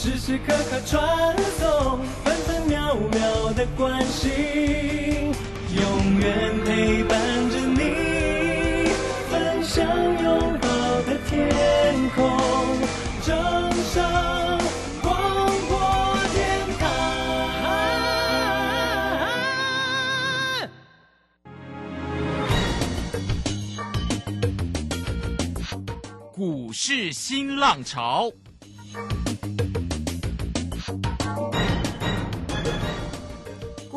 时时刻刻传送，分分秒秒的关心，永远陪伴着你，分享拥抱的天空，正声广播电台。股市新浪潮，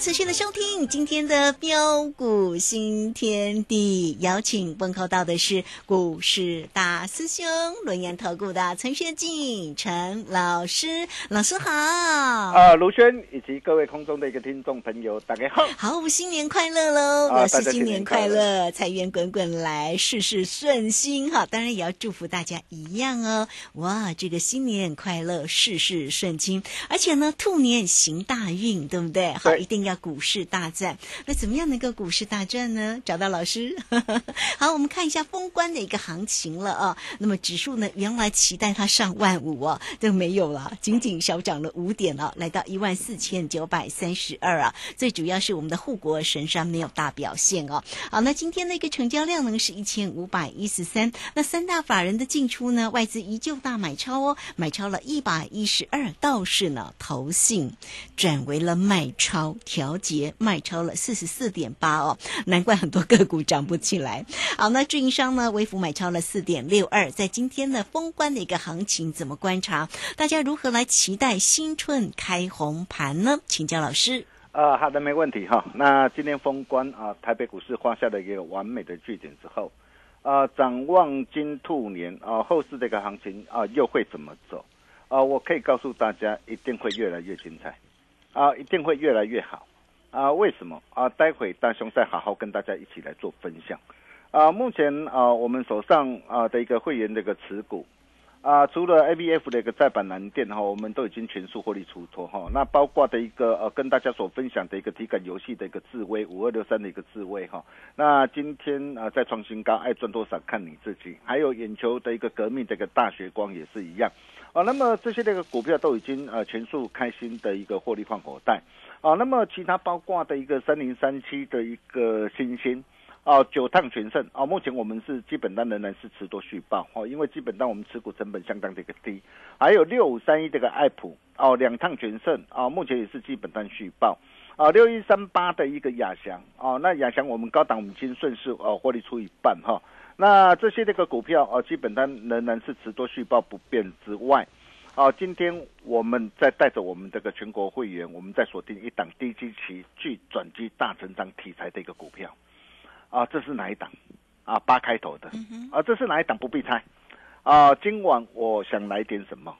持续的收听今天的标股新天地，邀请问候到的是股市大师兄轮研投顾的陈学进陈老师，老师好。啊，卢轩以及各位空中的一个听众朋友，大家好。好，新年快乐喽！啊我是新年快乐，财源滚滚来，事事顺心哈。当然也要祝福大家一样哦。哇，这个新年快乐，事事顺心，而且呢，兔年行大运，对不对？好，一定要股市大战。那怎么样能够股市大战呢？找到老师。好，我们看一下封关的一个行情了啊。那么指数呢，原来期待它上万五哦，都没有了，仅仅小涨了五点啊，来到一万四千九百三十二啊。最主要是我们的护国神山没有大表现哦。好，那今天的一个成交量呢是一千五百一十三，那三大法人的进出呢，外资依旧大买超哦，买超了一百一十二，倒是呢投信转为了卖超，调节卖超了四十四点八哦，难怪很多个股涨不起来。好，那运营商呢，微幅买超了四点六二，在今天的封关的一个行情怎么观察？大家如何来期待新春开红盘呢？请教老师。啊，好的，没问题哈。那今天封关啊，台北股市画下了一个完美的句点之后，啊，展望金兔年啊，后市这个行情啊，又会怎么走？啊，我可以告诉大家，一定会越来越精彩，啊，一定会越来越好。啊，为什么？啊，待会大雄再好好跟大家一起来做分享。啊，目前啊，我们手上啊的一个会员的一个持股，啊，除了 ABF 的一个再版蓝电哈，我们都已经全数获利出脱哈。那包括的一个呃，跟大家所分享的一个体感游戏的一个智威五二六三的一个智威哈。那今天啊再创新高，爱赚多少看你自己。还有眼球的一个革命的一个大学光也是一样。啊，那么这些这个股票都已经呃全数开新的一个获利放口袋。啊，那么其他包括的一个三零三七的一个新兴。哦，九趟全胜哦，目前我们是基本单仍然是持多续报哦，因为基本单我们持股成本相当的一个低，还有六五三一这个爱普哦，两趟全胜哦，目前也是基本单续报啊，六一三八的一个亚翔哦，那亚翔我们高档我们已经顺势哦获利出一半哈、那这些这个股票哦，基本单仍然是持多续报不变之外。哦，今天我们在带着我们这个全国会员，我们在锁定一档低基期具转机大成长题材的一个股票。啊，这是哪一档？啊，八开头的。啊，这是哪一档？不必猜。啊，今晚我想来点什么？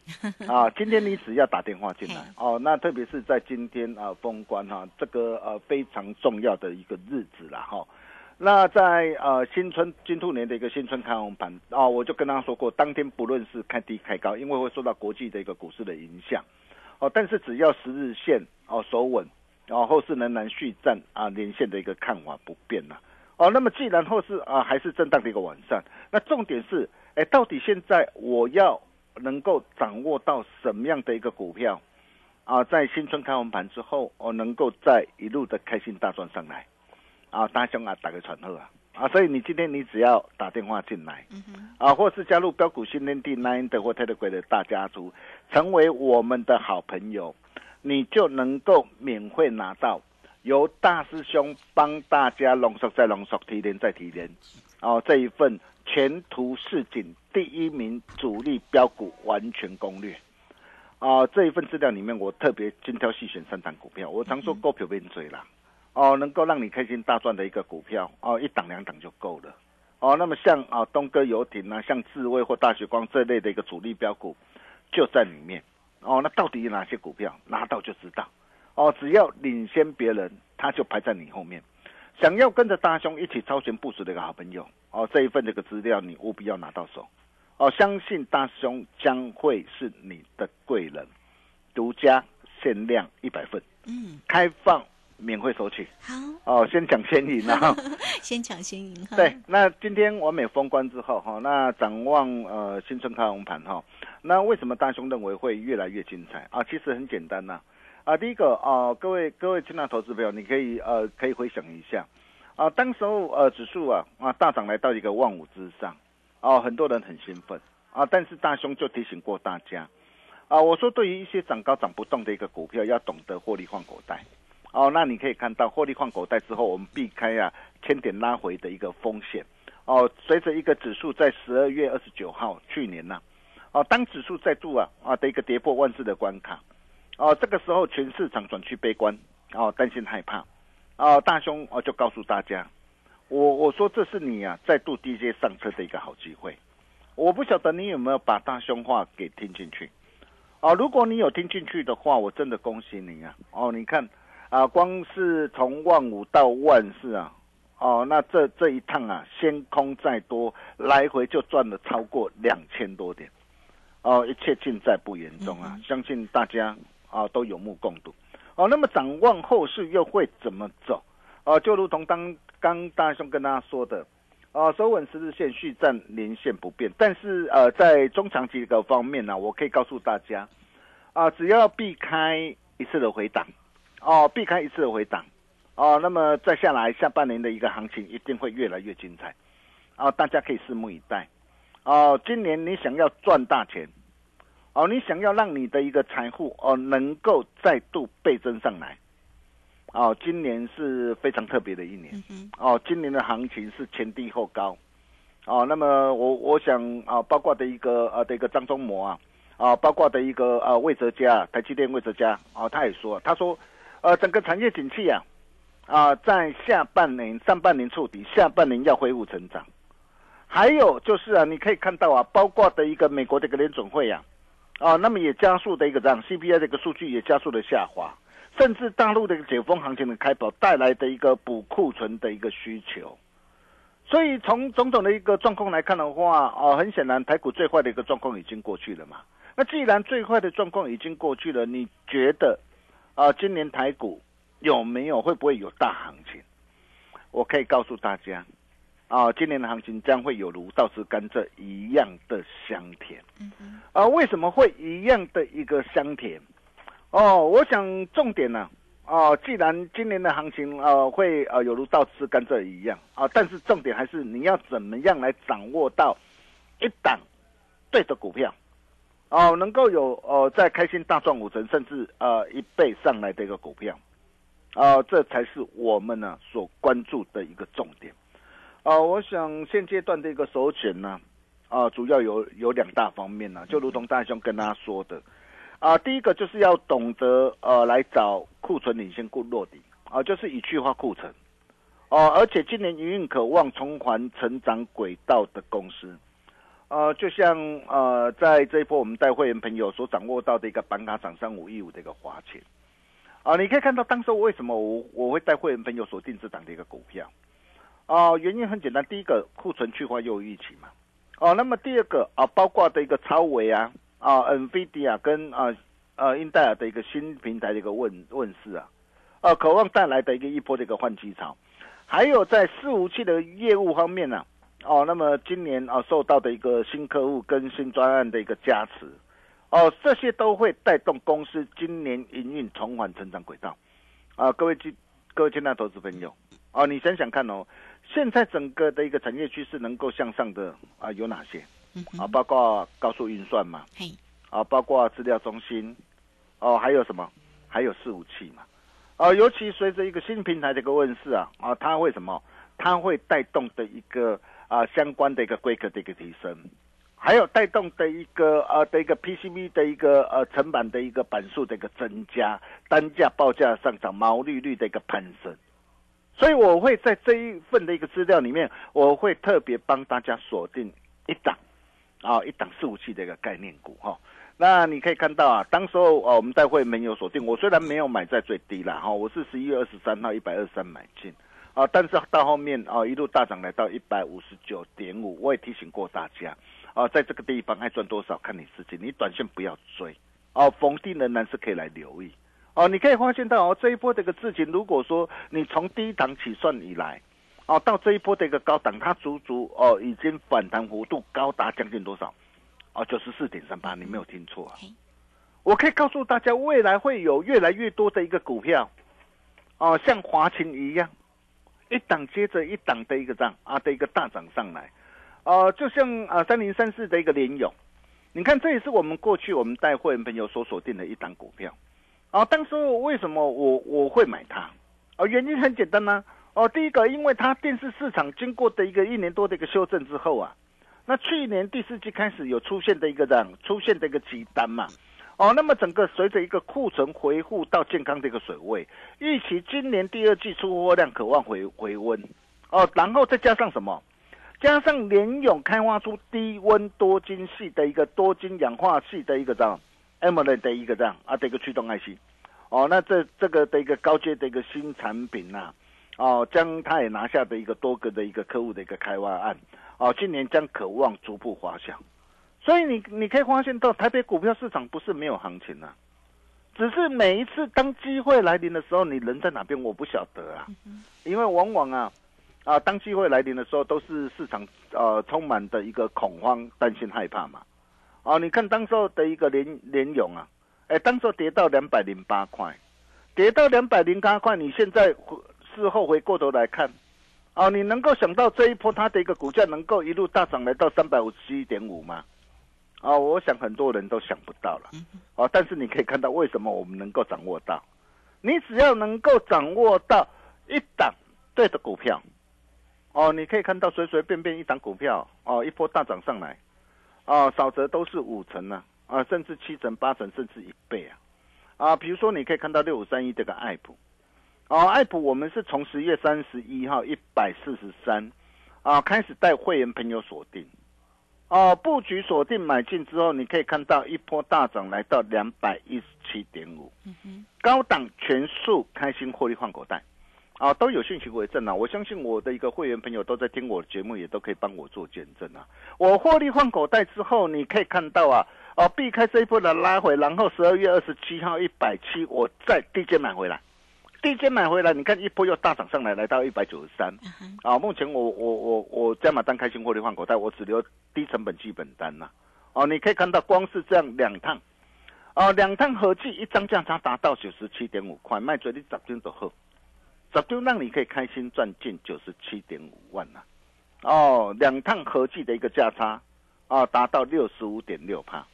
啊，今天你只要打电话进来哦。那特别是在今天啊封关哈、这个呃非常重要的一个日子了哈、那在呃新春金兔年的一个新春开红盘啊、我就跟大家说过，当天不论是开低开高，因为会受到国际的一个股市的影响哦。但是只要十日线哦守稳，然、后后市仍然续战啊连线的一个看法不变了。哦，那么既然后市啊还是震荡的一个晚上，那重点是，哎，到底现在我要能够掌握到什么样的一个股票啊，在新春开红盘之后，哦，能够再一路的开心大赚上来，啊，大兄啊，打个传呼啊，啊，所以你今天你只要打电话进来，嗯，啊，或是加入标股训练地 Nine 的或 Telegram 的大家族，成为我们的好朋友，你就能够免费拿到由大师兄帮大家浓缩再浓缩、提炼再提炼，哦，这一份前途似锦第一名主力标股完全攻略。啊，这一份资料里面，我特别精挑细选三档股票。我常说股票变追啦，哦，能够让你开心大赚的一个股票，哦，一档两档就够了。哦，那么像啊东哥游艇啊，像智威或大雪光这类的一个主力标股就在里面。哦，那到底有哪些股票？拿到就知道。哦，只要领先别人，他就排在你后面。想要跟着大兄一起超前部署的一个好朋友，哦，这一份这个资料你务必要拿到手。哦，相信大兄将会是你的贵人，独家限量一百份，嗯，开放免费索取。好，哦，先抢先赢啊！先抢先赢哈。对，那今天完美封关之后哈，那展望呃新春开红盘哈，那为什么大兄认为会越来越精彩啊？其实很简单呐，啊，第一个啊，各位各位亲爱投资朋友，你可以呃可以回想一下，啊，当时候呃指数啊啊大涨来到一个万五之上。哦，很多人很兴奋啊，但是大兄就提醒过大家啊，我说对于一些涨高涨不动的一个股票，要懂得获利换口袋。哦，那你可以看到获利换口袋之后，我们避开啊千点拉回的一个风险。哦，随着一个指数在十二月二十九号去年呐，哦，当指数再度啊啊的一个跌破万四的关卡，哦，这个时候全市场转趋悲观，哦，担心害怕，哦，大兄哦就告诉大家。我我说这是你啊，再度低阶上车的一个好机会。我不晓得你有没有把大兄话给听进去，哦，如果你有听进去的话，我真的恭喜你啊！哦，你看啊，光是从万五到万四啊，哦，那这这一趟啊，先空再多，来回就赚了超过两千多点，哦，一切尽在不言中啊！相信大家啊都有目共睹。哦，那么展望后市又会怎么走？哦，就如同当刚大兄跟大家说的，啊，收稳十日线，续站连线不变。但是呃，在中长期的方面呢，我可以告诉大家，啊，只要避开一次的回档，哦，避开一次的回档，哦，那么再下来下半年的一个行情一定会越来越精彩，啊，大家可以拭目以待。哦，今年你想要赚大钱，哦，你想要让你的一个财富哦能够再度倍增上来。哦，今年是非常特别的一年。哦，今年的行情是前低后高。哦，那么我我想啊，包括的一个呃的一个张忠谋啊，啊，包括的一个呃魏哲家，台积电魏哲家，哦，他也说，他说，呃，整个产业景气啊，啊，在下半年上半年触底，下半年要恢复成长。还有就是啊，你可以看到啊，包括的一个美国的一个联总会啊，啊，那么也加速的一个让 CPI 的一个数据也加速的下滑。甚至大陆的一个解封行情的开跑带来的一个补库存的一个需求，所以从种种的一个状况来看的话，哦，很显然台股最坏的一个状况已经过去了嘛。那既然最坏的状况已经过去了，你觉得啊，今年台股有没有会不会有大行情？我可以告诉大家，啊，今年的行情将会有如倒吃甘蔗一样的香甜。啊，为什么会一样的一个香甜？哦，我想重点呢，哦，既然今年的行情呃会呃有如倒吃甘蔗一样啊，但是重点还是你要怎么样来掌握到一档对的股票，哦，能够有呃在开心大赚五成甚至呃一倍上来的一个股票，啊，这才是我们呢所关注的一个重点。啊，我想现阶段的一个首选呢，啊，主要有有两大方面呢，就如同大兄跟大家说的。啊，第一个就是要懂得呃来找库存领先过落底啊，就是以去化库存哦，而且今年营运渴望重返成长轨道的公司，呃，就像呃在这一波我们带会员朋友所掌握到的一个板卡涨三五一五的一个华钱啊，你可以看到当时为什么我我会带会员朋友所定这档的一个股票。啊，原因很简单，第一个库存去化又预期嘛，哦，那么第二个啊，包括的一个超维啊。啊，NVIDIA 跟啊呃英戴尔的一个新平台的一个问问世啊，呃，渴望带来的一个一波的一个换机潮，还有在伺服器的业务方面呢，哦，那么今年啊受到的一个新客户跟新专案的一个加持，哦，这些都会带动公司今年营运重返成长轨道，啊，各位亲各位亲爱的投资朋友，哦，你想想看哦，现在整个的一个产业趋势能够向上的啊有哪些？嗯啊，包括高速运算嘛，嘿，啊，包括资料中心，哦，还有什么？还有伺服器嘛，啊，尤其随着一个新平台的一个问世啊，啊，它会什么？它会带动的一个啊相关的一个规格的一个提升，还有带动的一个呃的一个 PCB 的一个呃成本的一个板数的一个增加，单价报价上涨，毛利率的一个攀升。所以我会在这一份的一个资料里面，我会特别帮大家锁定一档啊一档伺服器的一个概念股哈。那你可以看到啊，当时候啊我们待会没有锁定，我虽然没有买在最低啦哈，我是十一月二十三号一百二十三买进。啊，但是到后面啊，一路大涨来到一百五十九点五，我也提醒过大家，啊，在这个地方爱赚多少看你自己，你短线不要追，哦，逢低仍然是可以来留意，哦，你可以发现到哦，这一波这个事情，如果说你从低档起算以来，哦，到这一波的一个高档，它足足哦已经反弹幅度高达将近多少？哦，九十四点三八，你没有听错啊！我可以告诉大家，未来会有越来越多的一个股票，哦，像华勤一样。一档接着一档的一个涨啊的一个大涨上来，呃，就像啊三零三四的一个联勇，你看这也是我们过去我们带会员朋友所锁定的一档股票，啊，当时为什么我我会买它？啊，原因很简单呢、哦，第一个，因为它电视市场经过的一个一年多的一个修正之后啊，那去年第四季开始有出现的一个这样出现的一个急单嘛。哦，那么整个随着一个库存回复到健康的一个水位，预期今年第二季出货量渴望回回温，哦，然后再加上什么？加上联勇开发出低温多晶系的一个多晶氧化系的一个这样 AMOLED 的一个这样啊的一个驱动 IC，哦，那这这个的一个高阶的一个新产品呐、哦，将它也拿下的一个多个的一个客户的一个开发案，哦，今年将渴望逐步滑向。所以你你可以发现到台北股票市场不是没有行情啊，只是每一次当机会来临的时候，你人在哪边我不晓得啊，因为往往啊啊当机会来临的时候，都是市场呃充满的一个恐慌、担心、害怕嘛。哦，你看当时候的一个联联勇啊，哎，当时候跌到两百零八块，跌到两百零八块，你现在事后回过头来看。哦，你能够想到这一波它的一个股价能够一路大涨来到三百五十七点五吗？啊、我想很多人都想不到了。哦，但是你可以看到为什么我们能够掌握到，你只要能够掌握到一档对的股票，哦，你可以看到随随便便一档股票，哦，一波大涨上来，哦，少则都是五成呢、啊，甚至七成、八成，甚至一倍啊，啊，比如说你可以看到六五三一这个爱普，哦，爱普我们是从十月三十一号一百四十三，啊，开始带会员朋友锁定。哦，布局锁定买进之后，你可以看到一波大涨来到两百一十七点五，高档全数开心获利换口袋，啊，都有讯息为证啊！我相信我的一个会员朋友都在听我的节目，也都可以帮我做见证啊！我获利换口袋之后，你可以看到啊，哦，避开这一波的拉回，然后十二月二十七号一百七，我再低阶买回来。低阶买回来，你看一波又大涨上来，来到一百九十三。啊，目前我我我我加码单开心获利换口袋，我只留低成本基本单呐、哦，你可以看到，光是这样两趟，哦，两趟合计一张价差达到九十七点五块，卖嘴你十张就好，十张让你可以开心赚进九十七点五万呐、哦，两趟合计的一个价差，啊，达到六十五点六帕。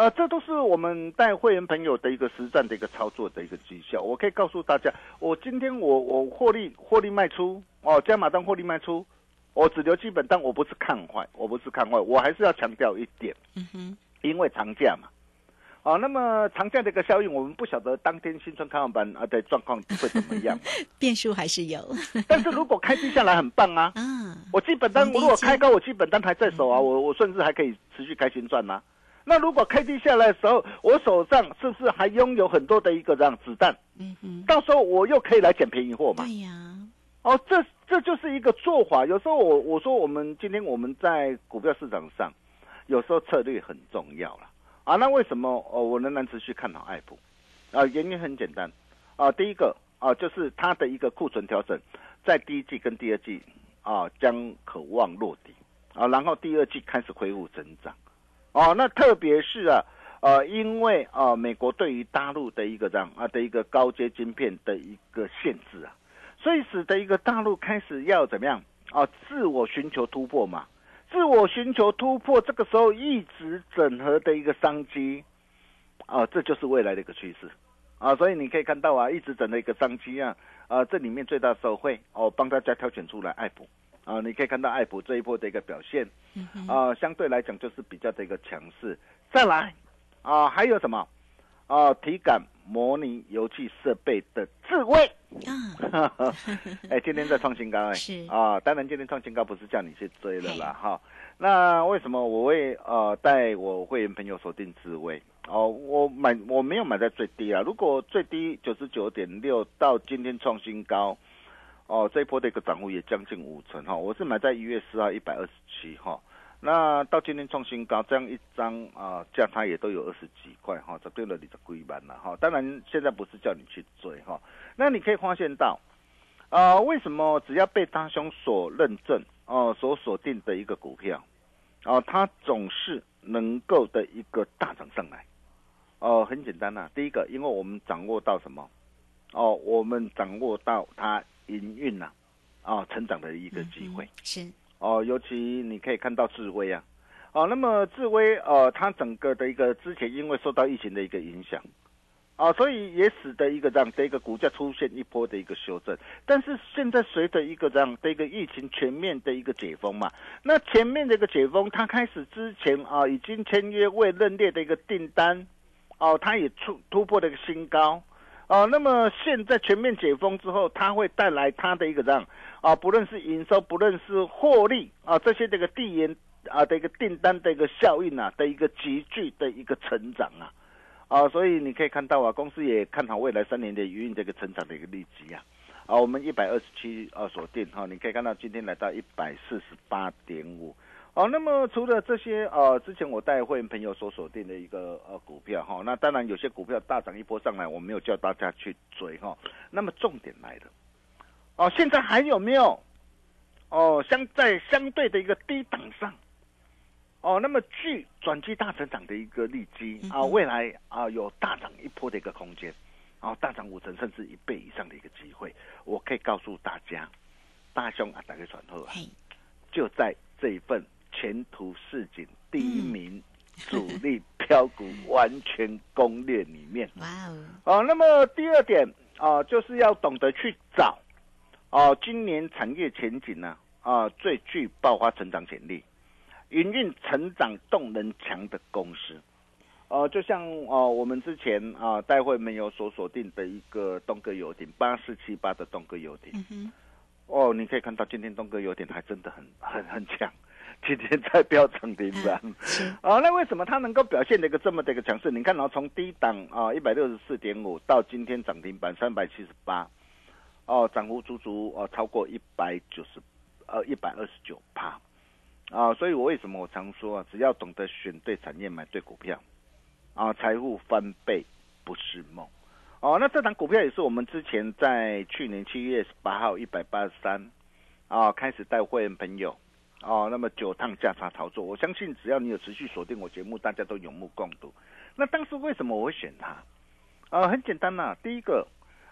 呃，这都是我们带会员朋友的一个实战的一个操作的一个绩效。我可以告诉大家，我今天我我获利获利卖出哦，加码单获利卖出，我只留基本单，我不是看坏，我不是看坏，我还是要强调一点，嗯哼，因为长假嘛，哦，那么长假的一个效应，我们不晓得当天新春开放班啊的状况会怎么样，变数还是有但是如果开低下来很棒啊，嗯，我基本单如果接开高，我基本单还在手啊，我我甚至还可以持续开新赚呐、那如果开低下来的时候，我手上是不是还拥有很多的一个这样子弹？嗯哼，到时候我又可以来捡便宜货嘛？对呀，哦，这这就是一个做法。有时候我我说我们今天我们在股票市场上，有时候策略很重要了啊。那为什么哦我仍然持续看好爱普？啊，原因很简单啊，第一个啊就是它的一个库存调整，在第一季跟第二季啊将渴望落底啊，然后第二季开始恢复增长。哦，那特别是啊，呃，因为啊，美国对于大陆的一个这样啊的一个高阶晶片的一个限制啊，所以使得一个大陆开始要怎么样啊？自我寻求突破嘛，自我寻求突破，这个时候一直整合的一个商机啊，这就是未来的一个趋势啊。所以你可以看到啊，一直整的一个商机啊，啊，这里面最大的受惠哦，帮大家挑选出来爱普啊，你可以看到爱普这一波的一个表现啊，相对来讲就是比较的一个强势。再来啊，还有什么啊？体感模拟游戏设备的智慧。啊，哎，今天在创新高哎，是啊，当然今天创新高不是叫你去追了啦哈。那为什么我会呃带我会员朋友锁定智慧？哦，我买我没有买在最低啊，如果最低九十九点六到今天创新高，哦，这一波的一个涨幅也将近五成哈。我是买在一月四号一百二十七哈。那到今天创新高，这样一张啊价差也都有二十几块哈，这对了你的龟板了哈。当然现在不是叫你去追哈，那你可以发现到，啊、为什么只要被大兄所认证哦、所锁定的一个股票，哦、它总是能够的一个大涨上来，哦、很简单呐、第一个，因为我们掌握到什么，哦，我们掌握到它营运呐，啊、成长的一个机会。是哦，尤其你可以看到智威啊，哦，那么智威呃，它整个的一个之前因为受到疫情的一个影响，啊，所以也使得一个这样的一个股价出现一波的一个修正。但是现在随着一个这样的一个疫情全面的一个解封嘛，那前面的一个解封，它开始之前啊，已经签约未认列的一个订单，哦，它也突突破了一个新高。啊，那么现在全面解封之后，它会带来它的一个让啊，不论是营收，不论是获利啊，这些这个递延啊的一个订单的一个效应啊的一个急剧的一个成长啊，啊，所以你可以看到啊，公司也看好未来三年的营运这个成长的一个利基啊，啊，我们一百二十七啊锁定哈、你可以看到今天来到一百四十八点五。哦，那么除了这些呃，之前我带会员朋友所锁定的一个呃股票哈、那当然有些股票大涨一波上来，我没有叫大家去追哈、那么重点来了，哦，现在还有没有？哦相在相对的一个低档上？哦，那么具转机大成长的一个利基啊，未来啊有大涨一波的一个空间，啊大涨五成甚至一倍以上的一个机会，我可以告诉大家，大兄啊，打开传后啊，就在这一份前途似锦第一名主力标股完全攻略里面。哇哦，哦，那么第二点啊、就是要懂得去找哦、今年产业前景呢啊、最具爆发成长潜力、营运成长动能强的公司。呃，就像呃我们之前啊、待会没有所锁定的一个东哥游艇八四七八的东哥游艇。嗯，哦，你可以看到今天东哥有点还真的很很很强，今天在飙涨停板。是哦，那为什么它能够表现的一个这么的一个强势？你看哦，从低档啊一百六十四点五到今天涨停板三百七十八，哦，涨幅足足哦超过一百九十呃一百二十九趴啊！所以我为什么我常说啊，只要懂得选对产业，买对股票啊，财富翻倍不是梦。哦，那这档股票也是我们之前在去年七月十八号一百八十三啊开始带会员朋友哦，那么九趟价差操作，我相信只要你有持续锁定我节目，大家都有目共睹。那当时为什么我会选它？啊，很简单呐、第一个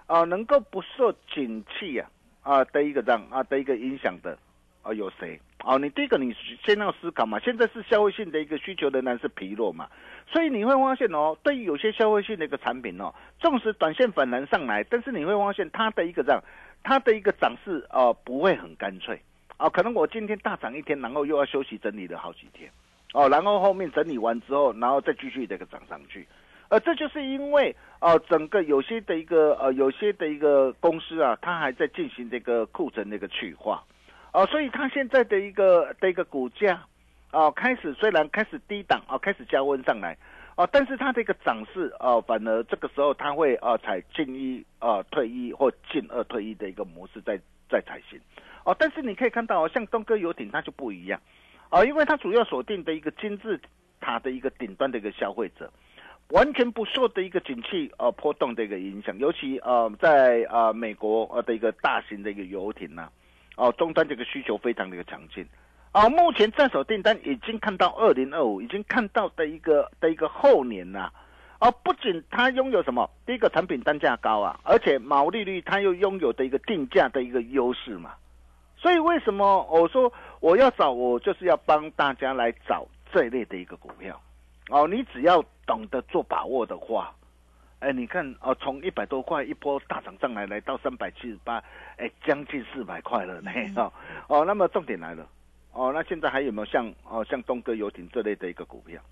啊，能够不受景气呀啊的一个这样啊的一个影响的啊有谁？哦，你第一个你先要思考嘛，现在是消费性的一个需求仍然是疲弱嘛，所以你会发现哦，对于有些消费性的一个产品哦，纵使短线反弹上来，但是你会发现它的一个这样，它的一个涨势哦不会很干脆啊，可能我今天大涨一天，然后又要休息整理了好几天哦，然后后面整理完之后，然后再继续这个涨上去。呃，这就是因为啊，整个有些的一个呃，有些的一个公司啊，它还在进行这个库存的一个去化，啊、所以它现在的一个的一个股价，啊、开始虽然开始低档啊、开始加温上来，哦、但是它的一个涨势哦、反而这个时候它会呃采进一呃退一或进二退一的一个模式在在采行，哦，但是你可以看到，像东哥游艇它就不一样，哦，因为它主要锁定的一个金字塔的一个顶端的一个消费者。完全不受的一个景气呃波动的一个影响，尤其呃在呃美国呃的一个大型的一个游艇呐、哦、终端这个需求非常的一个强劲，啊、目前在手订单已经看到二零二五，已经看到的一个的一个后年呐、而不仅它拥有什么，第一个产品单价高啊，而且毛利率它又拥有的一个定价的一个优势嘛。所以为什么我说我要找我就是要帮大家来找这一类的一个股票哦，你只要懂得做把握的话，哎，你看哦，从一百多块一波大涨上来，来到三百七十八，哎，将近四百块了呢哦哦，那么重点来了哦，那现在还有没有像哦像东哥游艇这类的一个股票？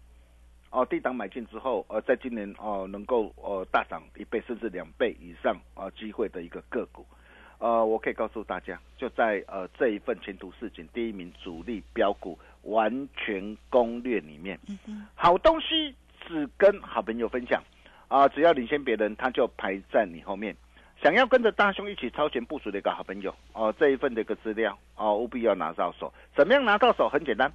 哦，低档买进之后，呃，在今年哦能够呃大涨一倍甚至两倍以上啊机会的一个个股，呃，我可以告诉大家，就在呃这一份前途似锦第一名主力标股完全攻略里面，好东西只跟好朋友分享啊，只要领先别人，他就排在你后面。想要跟着大兄一起超前部署的一个好朋友哦，这一份的一个资料哦，务必要拿到手。怎么样拿到手？很简单。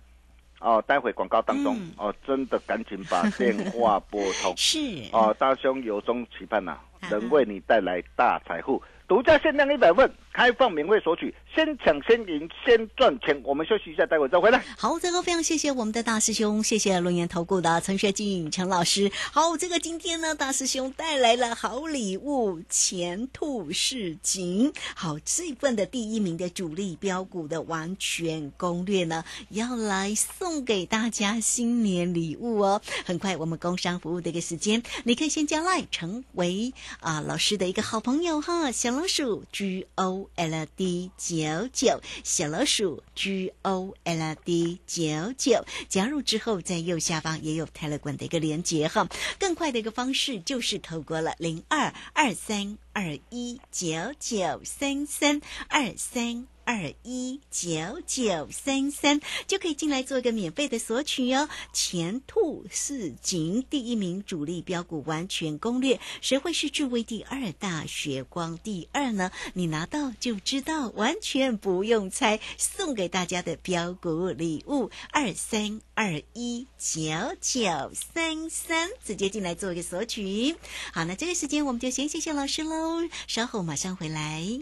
哦，待会广告当中，哦，真的赶紧把 电话拨通。是哦，大兄由衷期盼呐，能为你带来大财富。独家限量一百份，开放免费索取，先抢先赢，先赚钱。我们休息一下，待会再回来。好，这个非常谢谢我们的大师兄，谢谢龙岩投顾的陈学进陈老师。好，这个今天呢，大师兄带来了好礼物，前途似锦。好，这份的第一名的主力标股的完全攻略呢，要来送给大家新年礼物哦。很快，我们工商服务的一个时间，你可以先加赖成为啊老师的一个好朋友哈，小老鼠 G O L D 九九，小老鼠 G O L D 九九，加入之后在右下方也有泰勒管的一个连接哈。更快的一个方式就是透过了零二二三二一九九三三二三。二一九九三三就可以进来做一个免费的索取哦。前兔似锦第一名主力标股完全攻略，谁会是诸位第二大血光第二呢？你拿到就知道，完全不用猜。送给大家的标股礼物二三二一九九三三，直接进来做一个索取。好，那这个时间我们就先谢谢老师喽，稍后马上回来。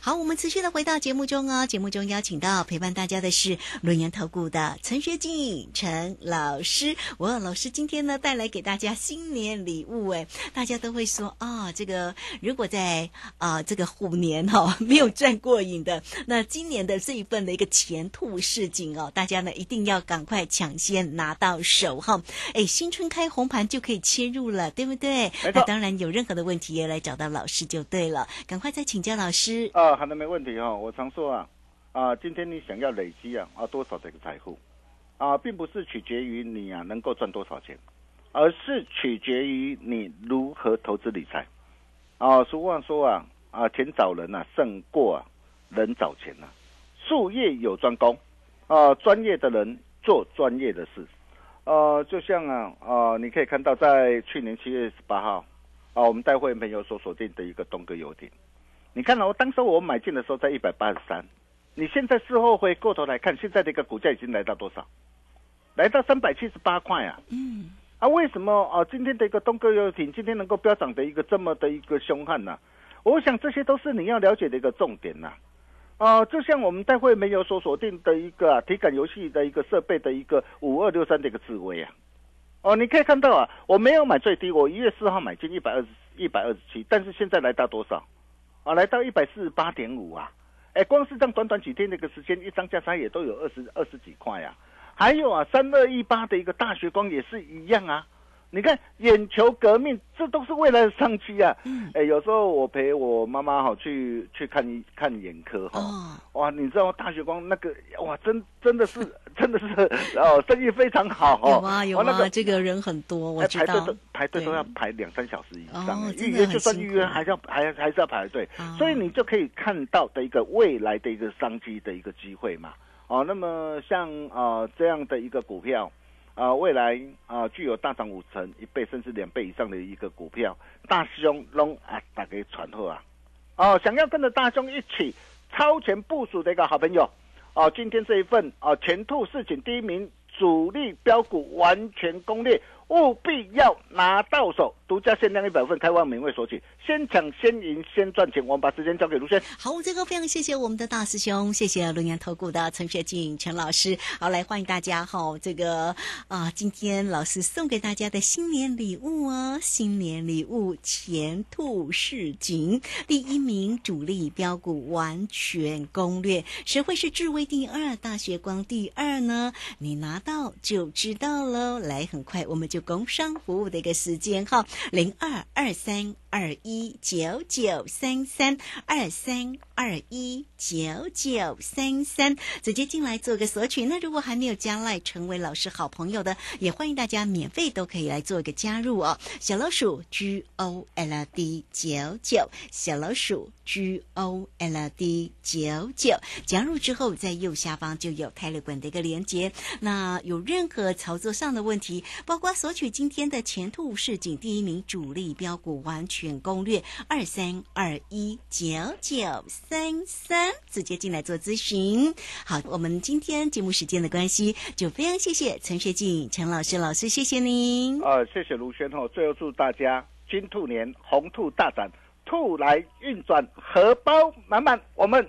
好，我们持续的回到节目中哦。节目中邀请到陪伴大家的是轮研投顾的陈学静陈老师。哇，老师今天呢带来给大家新年礼物哎，大家都会说啊，这个如果在啊这个虎年哈 没有赚过瘾的，那今年的这一份的一个前兔似锦哦，大家呢一定要赶快抢先拿到手哈。哎，新春开红盘就可以切入了，对不对？那当然有任何的问题也来找到老师就对了，赶快再请教老师。啊，好的，没问题哈。我常说啊，啊，今天你想要累积啊啊多少这个财富啊，并不是取决于你啊能够赚多少钱，而是取决于你如何投资理财。啊，俗话说啊啊，钱找人呐胜过啊人找钱呐。术业有专攻啊，专业的人做专业的事。呃，就像啊啊，你可以看到在去年七月十八号啊，我们带会员朋友所锁定的一个东哥游艇。你看哦，当时我买进的时候在一百八十三，你现在事后回过头来看，现在的一个股价已经来到多少？来到三百七十八块啊！嗯，啊，为什么啊？今天的一个东哥游艇今天能够飙涨的一个这么的一个凶悍呢？我想这些都是你要了解的一个重点呐。啊，就像我们待会没有所锁定的一个体感游戏的一个设备的一个五二六三的一个智慧啊。哦，你可以看到啊，我没有买最低，我一月四号买进一百二十一百二十七，但是现在来到多少？啊，来到一百四十八点五啊，哎，光是这样短短几天的一个时间，一张价差也都有二十二十几块呀。还有啊，三二一八的一个大学光也是一样啊。你看，眼球革命，这都是未来的商机啊！哎，有时候我陪我妈妈哈去去看一看眼科哈，哇，你知道大血光那个哇，真真的是 真的是哦，生意非常好哦。有啊有啊，这个人很多，我知道。排队都排队都要排两三小时以上，预约就算预约还是要还还是要排队，所以你就可以看到的一个未来的一个商机的一个机会嘛。哦，那么像啊这样的一个股票。啊，未来啊，具有大涨五成、一倍甚至两倍以上的一个股票，大师兄拢啊，打给传后啊，哦，想要跟着大兄一起超前部署的一个好朋友，哦，今天这一份啊，前兔市井第一名主力标股完全攻略。务必要拿到手，独家限量一百份，开放名位索取，先抢先赢先赚钱。我们把时间交给卢轩。好，这个非常谢谢我们的大师兄，谢谢龙岩投顾的陈学静陈老师。好，来欢迎大家哈，这个啊，今天老师送给大家的新年礼物哦，新年礼物前兔似锦，第一名主力标股完全攻略，谁会是智威第二，大学光第二呢？你拿到就知道喽。来，很快我们。就工商服务的一个时间哈，零二二三二一九九三三二三二一九九三三，直接进来做个索取。那如果还没有加来成为老师好朋友的，也欢迎大家免费都可以来做一个加入哦。小老鼠 G O L D 九九，小老鼠 G O L D 九九，加入之后在右下方就有泰勒管的一个连接。那有任何操作上的问题，包括。索取今天的前途市井第一名主力标股完全攻略二三二一九九三三，直接进来做咨询。好，我们今天节目时间的关系，就非常谢谢陈学静陈老师老师，谢谢您。啊，谢谢卢轩哦。最后祝大家金兔年红兔大展，兔来运转，荷包满满。我们。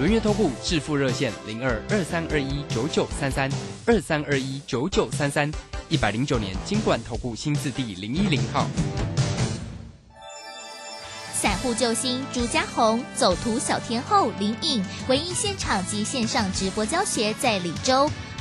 轮月投顾致富热线零二二三二一九九三三二三二一九九三三一百零九年金管投顾新字第零一零号。散户救星朱家红，走图小天后林颖，唯一现场及线上直播教学在李州。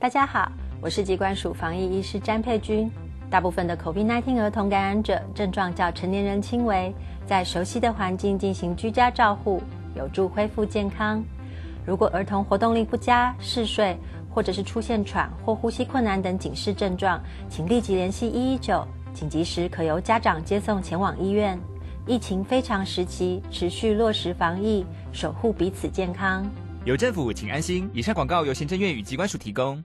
大家好，我是机关署防疫医师詹佩君。大部分的 COVID-19 儿童感染者症状较成年人轻微，在熟悉的环境进行居家照护，有助恢复健康。如果儿童活动力不佳、嗜睡，或者是出现喘或呼吸困难等警示症状，请立即联系一一九，紧急时可由家长接送前往医院。疫情非常时期，持续落实防疫，守护彼此健康。有政府，请安心。以上广告由行政院与机关署提供。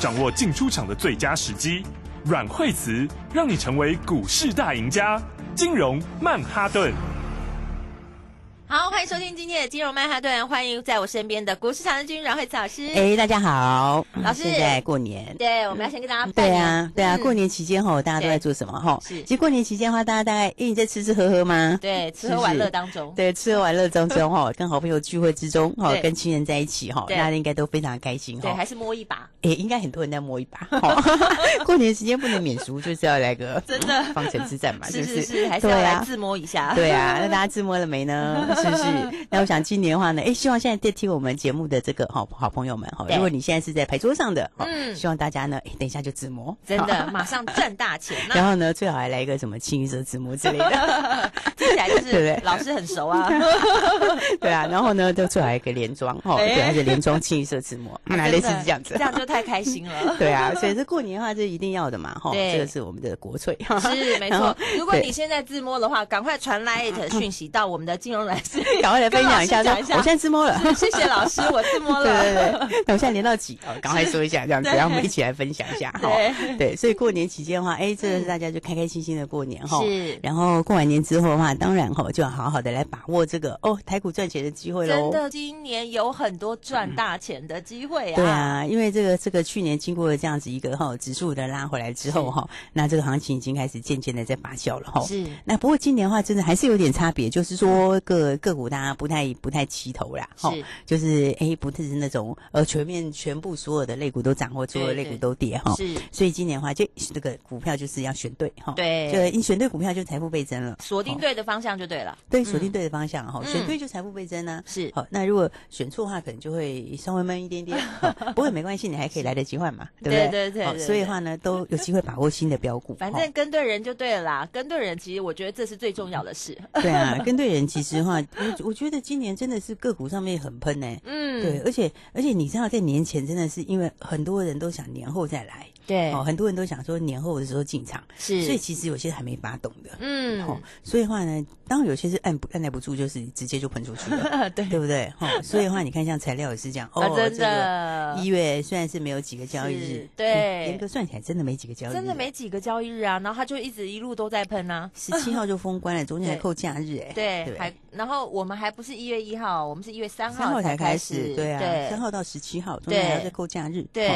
掌握进出场的最佳时机。阮惠慈让你成为股市大赢家。金融曼哈顿。好，欢迎收听今天的金融曼哈顿，欢迎在我身边的股市常人君阮慧慈老师。哎，大家好，老师，现在过年，对，我们要先跟大家拜对年啊，对啊，嗯过年期间哈，大家都在做什么哈？是其实过年期间的话，大家大概因为你在吃吃喝喝吗？对，吃喝玩乐当中，对，吃喝玩乐当中哈，跟好朋友聚会之中哈，跟亲人在一起哈，大家应该都非常开心对，哈。还是摸一把，哎，应该很多人在摸一把。哈过年时间不能免俗，就是要来个真的方程之战嘛，是就是是，还是要来自摸一下。对啊，那大家自摸了没呢？是不是？那我想今年的话呢，哎，希望现在在听我们节目的这个好好朋友们哈，如果你现在是在牌桌上的，哈嗯。希望大家呢，哎，等一下就自摸，真的马上赚大钱！然后呢，最好还来一个什么清一色自摸之类的，听起来就对不对是老师很熟啊。对啊，然后呢，就最好一个连装哈，哎。对，而且连装清一色自摸，那类似这样子，这样就太开心了。对啊，所以这过年的话，这一定要的嘛，哈，这个是我们的国粹，是没错。如果你现在自摸的话，赶快传 Light 讯息到我们的金融软师，赶快来分享一下，一下。我现在自摸了，谢谢老师，我自摸了。对对对，那我现在连到几？哦，赶快说一下这样子，对然后我们一起来分享一下哈。对对，所以过年期间的话，哎，这个是大家就开开心心的过年哈。是然后过完年之后的话，当然哈，就要好好的来把握这个哦台股赚钱的机会喽。真的，今年有很多赚大钱的机会啊！对，啊，因为这个这个去年经过了这样子一个哈指数的拉回来之后哈，那这个行情已经开始渐渐的在发酵了哈。是那不过今年的话，真的还是有点差别，就是说个个股大家不太不太齐头啦，哈，就是哎不是那种呃全面全部所有的类股都涨或所有的类股都跌哈。是所以今年的话，就这个股票就是要选对哈，对就你选对股票就财富倍增了，锁定哦对的方向就对了。对，锁定对的方向哈，嗯选对就财富倍增啊。是好，那如果选错的话，可能就会稍微闷一点点，不过没关系，你还可以来得及换嘛，对不对对？好对对对所以的话呢，都有机会把握新的标股。反正跟对人就对了啦，跟对人其实我觉得这是最重要的事。对啊，跟对人其实的话，我我觉得今年真的是个股上面很喷呢、嗯。对，而且而且你知道，在年前真的是因为很多人都想年后再来，对哦，很多人都想说年后的时候进场，是所以其实有些还没发动的，嗯哦，所以的话呢，当然有些是按不按耐不住，就是直接就喷出去了，对对不对？哈、哦，所以的话，你看像材料也是这样，哦，啊真的这个一月虽然是没有几个交易日是，对嗯严格算起来真的没几个交易日，真的没几个交易日啊，然后他就一直一路都在喷啊。十七号就封关了，中间还 扣假日、哎，对，不还然后我们还不是一月一号，我们是一月三号才开开始，对啊，三号到十七号，中对间还要再扣假日，对哦